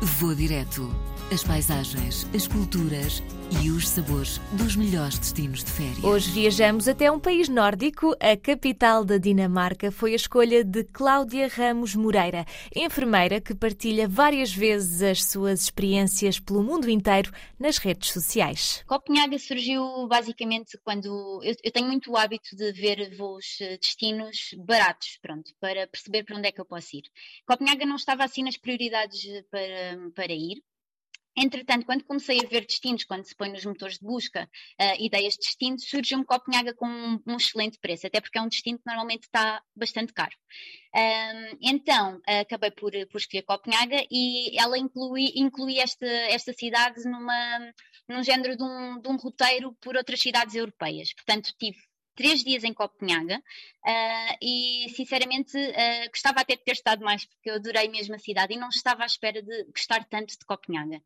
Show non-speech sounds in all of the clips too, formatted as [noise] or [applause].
Vou direto. As paisagens, as culturas e os sabores dos melhores destinos de férias. Hoje viajamos até um país nórdico. A capital da Dinamarca foi a escolha de Cláudia Ramos Moreira, enfermeira que partilha várias vezes as suas experiências pelo mundo inteiro nas redes sociais. Copenhaga surgiu basicamente quando eu, eu tenho muito o hábito de ver voos eh, destinos baratos, pronto, para perceber para onde é que eu posso ir. Copenhaga não estava assim nas prioridades para, para ir, Entretanto, quando comecei a ver destinos, quando se põe nos motores de busca uh, ideias de destinos, surgiu-me Copenhaga com um, um, excelente preço, até porque é um destino que normalmente está bastante caro. Um, então, acabei por, por escolher Copenhaga e ela inclui, inclui esta, esta cidade numa, num género de um, de um roteiro por outras cidades europeias. Portanto, tive três dias em Copenhaga uh, e sinceramente uh, gostava até de ter estado mais porque eu adorei mesmo a cidade e não estava à espera de gostar tanto de Copenhaga.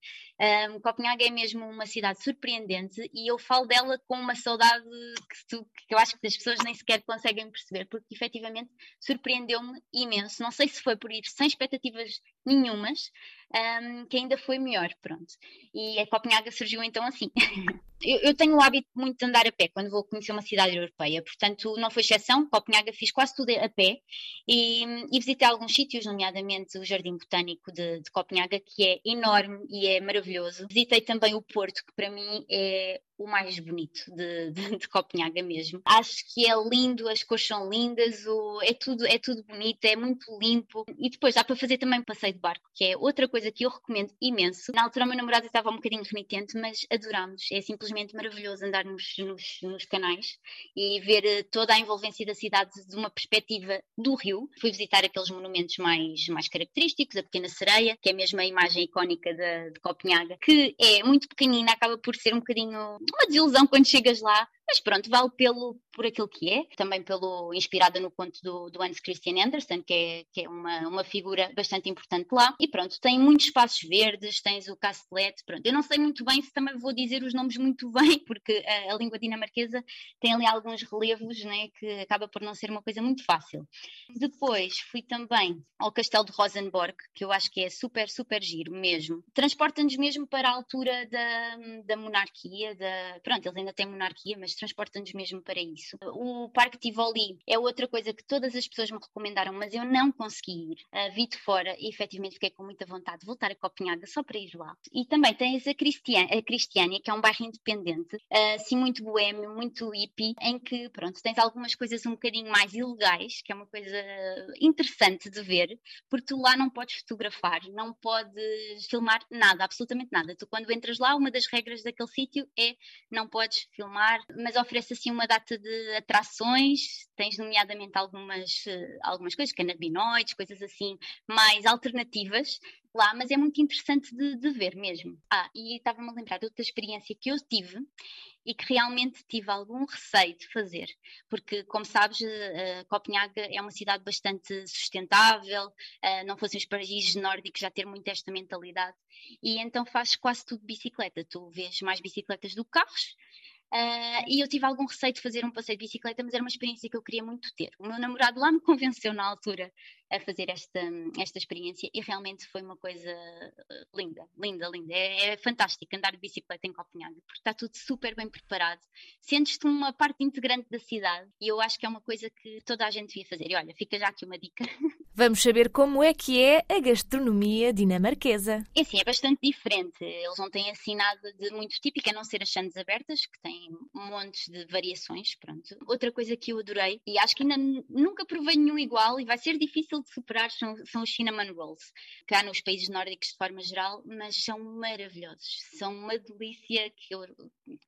Um, Copenhaga é mesmo uma cidade surpreendente e eu falo dela com uma saudade que, tu, que eu acho que as pessoas nem sequer conseguem perceber porque efetivamente surpreendeu-me imenso. Não sei se foi por ir sem expectativas nenhumas, um, que ainda foi melhor, pronto. E a Copenhaga surgiu então assim. [laughs] eu, eu, tenho o hábito muito de andar a pé quando vou conhecer uma cidade europeia, portanto não foi exceção, Copenhaga fiz quase tudo a pé e, e visitei alguns sítios, nomeadamente o Jardim Botânico de, de Copenhaga, que é enorme e é maravilhoso. Visitei também o Porto, que para mim é o mais bonito de, de, de, Copenhaga mesmo. Acho que é lindo, as cores são lindas, o, é, tudo, é tudo bonito, é muito limpo. E depois dá para fazer também um passeio de barco, que é outra coisa que eu recomendo imenso. Na altura o meu namorado estava um bocadinho renitente, mas adorámos. É simplesmente maravilhoso andar nos, nos, nos canais e ver eh, toda a envolvência da cidade de uma perspectiva do rio. Fui visitar aqueles monumentos mais, mais característicos, a Pequena Sereia, que é mesmo a imagem icónica de, de Copenhaga, que é muito pequenina, acaba por ser um bocadinho uma desilusão quando chegas lá, mas pronto, vale pelo, por aquilo que é, também pelo inspirada no conto do, do Hans Christian Andersen, que é, que é uma, uma figura bastante importante lá. E pronto, tem muitos espaços verdes, tens o Castellet, pronto. Eu não sei muito bem se também vou dizer os nomes muito [laughs] bem, porque a, a língua dinamarquesa tem ali alguns relevos, né, que acaba por não ser uma coisa muito fácil. Depois fui também ao Castelo de Rosenborg, que eu acho que é super, super giro mesmo. Transporta-nos mesmo para a altura da, da monarquia, da, pronto, eles ainda têm monarquia, mas transporta-nos mesmo para isso. O Parque Tivoli é outra coisa que todas as pessoas me recomendaram, mas eu não consegui ir. Uh, vi de fora e efetivamente fiquei com muita vontade de voltar a Copenhaga só para ir lá. E também tens a, Cristian a Cristiania, que é um bairro independente, uh, assim muito boêmio, muito hippie, em que, pronto, tens algumas coisas um bocadinho mais ilegais, que é uma coisa interessante de ver, porque tu lá não podes fotografar, não podes filmar nada, absolutamente nada. Tu quando entras lá, uma das regras daquele sítio é não podes filmar, mas mas oferece assim uma data de atrações, tens nomeadamente algumas, eh, algumas coisas, canabinoides, coisas assim mais alternativas lá, mas é muito interessante de, de ver mesmo. Ah, e estava-me a lembrar de outra experiência que eu tive e que realmente tive algum receio de fazer, porque, como sabes, uh, Copenhaga é uma cidade bastante sustentável, uh, não fossem os países nórdicos já ter muito esta mentalidade, e então fazes quase tudo de bicicleta. Tu vês mais bicicletas do que carros, Uh, e eu tive algum receio de fazer um passeio de bicicleta, mas era uma experiência que eu queria muito ter. O meu namorado lá me [laughs] convenceu na altura a fazer esta, esta experiência e realmente foi uma coisa ah, linda, linda, linda. É, é fantástico andar de bicicleta em Copenhague, porque está tudo super bem preparado. Sentes-te uma parte integrante da cidade e eu acho que é uma coisa que toda a gente devia fazer. E olha, fica já aqui uma dica. [laughs] Vamos saber como é que é a gastronomia dinamarquesa. É sim, é bastante diferente. Eles não têm assim nada de muito típico, a não ser as sandes abertas, que têm montes de variações, pronto. Outra coisa que eu adorei, e acho que ainda nunca provei nenhum igual, e vai ser difícil de superar, são, são os cinnamon rolls. Cá nos países nórdicos de forma geral, mas são maravilhosos. São uma delícia que eu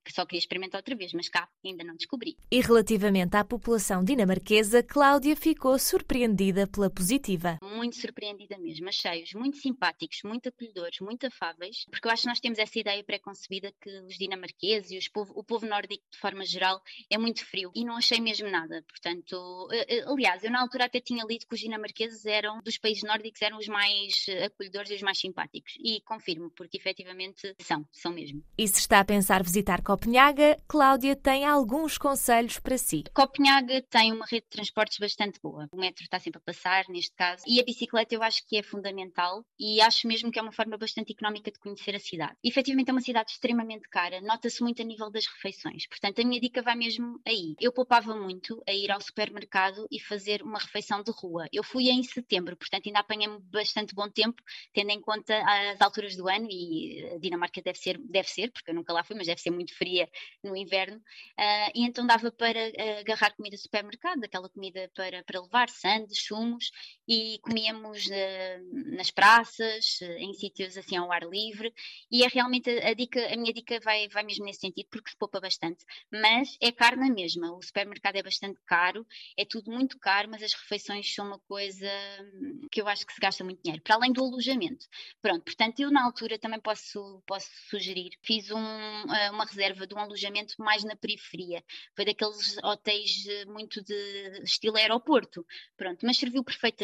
que só queria experimentar outra vez, mas cá ainda não descobri. E relativamente à população dinamarquesa, Cláudia ficou surpreendida pela posição positiva. Muito surpreendida mesmo, achei-os muito simpáticos, muito acolhedores, muito afáveis, porque eu acho que nós temos essa ideia pré-concebida que os dinamarqueses e os povo, o povo nórdico de forma geral é muito frio e não achei mesmo nada. Portanto, eh, eh, aliás, eu na altura até tinha lido que os dinamarqueses eram, dos países nórdicos, eram os mais acolhedores e os mais simpáticos. E confirmo, porque efetivamente são, são mesmo. E se está a pensar visitar Copenhaga, Cláudia tem alguns conselhos para si. Copenhaga tem uma rede de transportes bastante boa. O metro está sempre a passar, neste caso, e a bicicleta eu acho que é fundamental e acho mesmo que é uma forma bastante económica de conhecer a cidade. E, efetivamente é uma cidade extremamente cara, nota-se muito a nível das refeições. Portanto, a minha dica vai mesmo aí. Eu poupava muito a ir ao supermercado e fazer uma refeição de rua. Eu fui em setembro, portanto ainda apanhei bastante bom tempo, tendo em conta as alturas do ano e a Dinamarca deve ser, deve ser, porque eu nunca lá fui, mas deve ser muito fria no inverno. Uh, e então dava para uh, agarrar comida do supermercado, aquela comida para, para levar, sandes, sumos, e comíamos uh, nas praças, em sítios assim ao ar livre, e é realmente a, a, dica, a minha dica vai, vai mesmo nesse sentido, porque se poupa bastante. Mas é caro na mesma, o supermercado é bastante caro, é tudo muito caro, mas as refeições são uma coisa hum, que eu acho que se gasta muito dinheiro, para além do alojamento. Pronto, portanto, eu na altura também posso, posso sugerir, fiz um, eh, uma reserva de um alojamento mais na periferia, foi daqueles hotéis eh, muito de estilo aeroporto, pronto, mas serviu perfeitamente,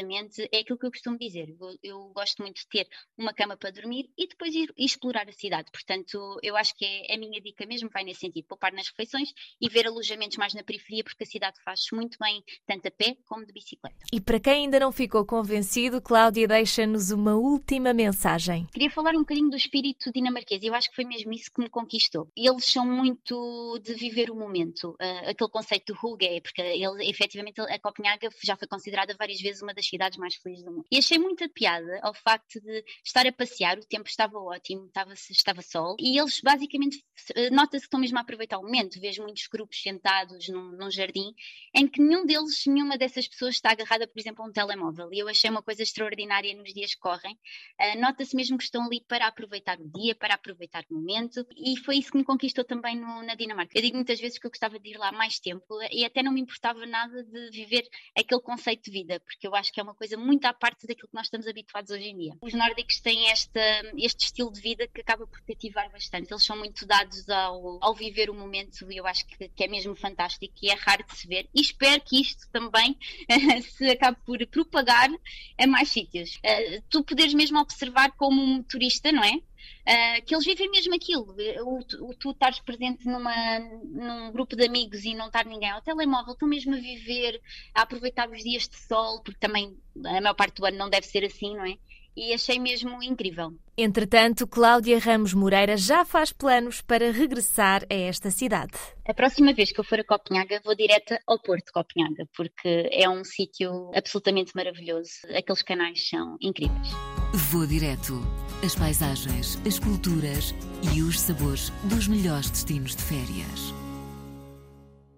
é aquilo que eu costumo dizer, eu, eu gosto muito de ter uma cama para dormir e depois ir, ir explorar a cidade, portanto, eu acho que é a minha dica mesmo, vai nesse sentido, poupar nas refeições e ver alojamentos mais na periferia, porque a cidade faz muito bem, tanto a pé como de bicicleta. E para quem ainda não ficou convencido, Cláudia deixa-nos uma última mensagem. Queria falar um bocadinho do espírito dinamarquês, eu acho que foi mesmo isso que me conquistou. Eles são muito de viver o momento, uh, aquele conceito do Hulgay, porque ele, efetivamente a Copenhaga já foi considerada várias vezes uma das cidades mais felizes do mundo. E achei muita piada ao facto de estar a passear, o tempo estava ótimo, estava, estava sol, e eles basicamente eh, nota-se que estão mesmo a aproveitar o momento. Vejo muitos grupos sentados num, num jardim em que nenhum deles, nenhuma dessas pessoas está agarrada, por exemplo, a um telemóvel. E eu achei uma coisa extraordinária nos dias que correm. Uh, nota-se mesmo que estão ali para aproveitar o dia, para aproveitar o momento, e foi isso que me conquistou também no, na Dinamarca. Eu digo muitas vezes que eu gostava de ir lá mais tempo e até não me importava nada de viver aquele conceito de vida, porque eu acho que é uma coisa muito à parte daquilo que nós estamos habituados hoje em dia. Os nórdicos têm este estilo de vida que acaba por cativar bastante. Eles são muito dados ao, ao viver o momento e eu acho que, que, é mesmo fantástico e é raro de se ver. E espero que isto também [laughs] se acabe por propagar a mais sítios. Uh, tu poderes mesmo observar como um turista, não é? Uh, que eles vivem mesmo aquilo. O, o, tu estares presente numa, num grupo de amigos e não estar ninguém ao telemóvel, estão mesmo a viver, a aproveitar os dias de sol, porque também a maior parte do ano não deve ser assim, não é? E achei mesmo incrível. Entretanto, Cláudia Ramos Moreira já faz planos para regressar a esta cidade. A próxima vez que eu for a Copenhaga, vou direta ao Porto de Copenhaga, porque é um sítio absolutamente maravilhoso. Aqueles canais são incríveis. Vou direto. As paisagens, as culturas e os sabores dos melhores destinos de férias.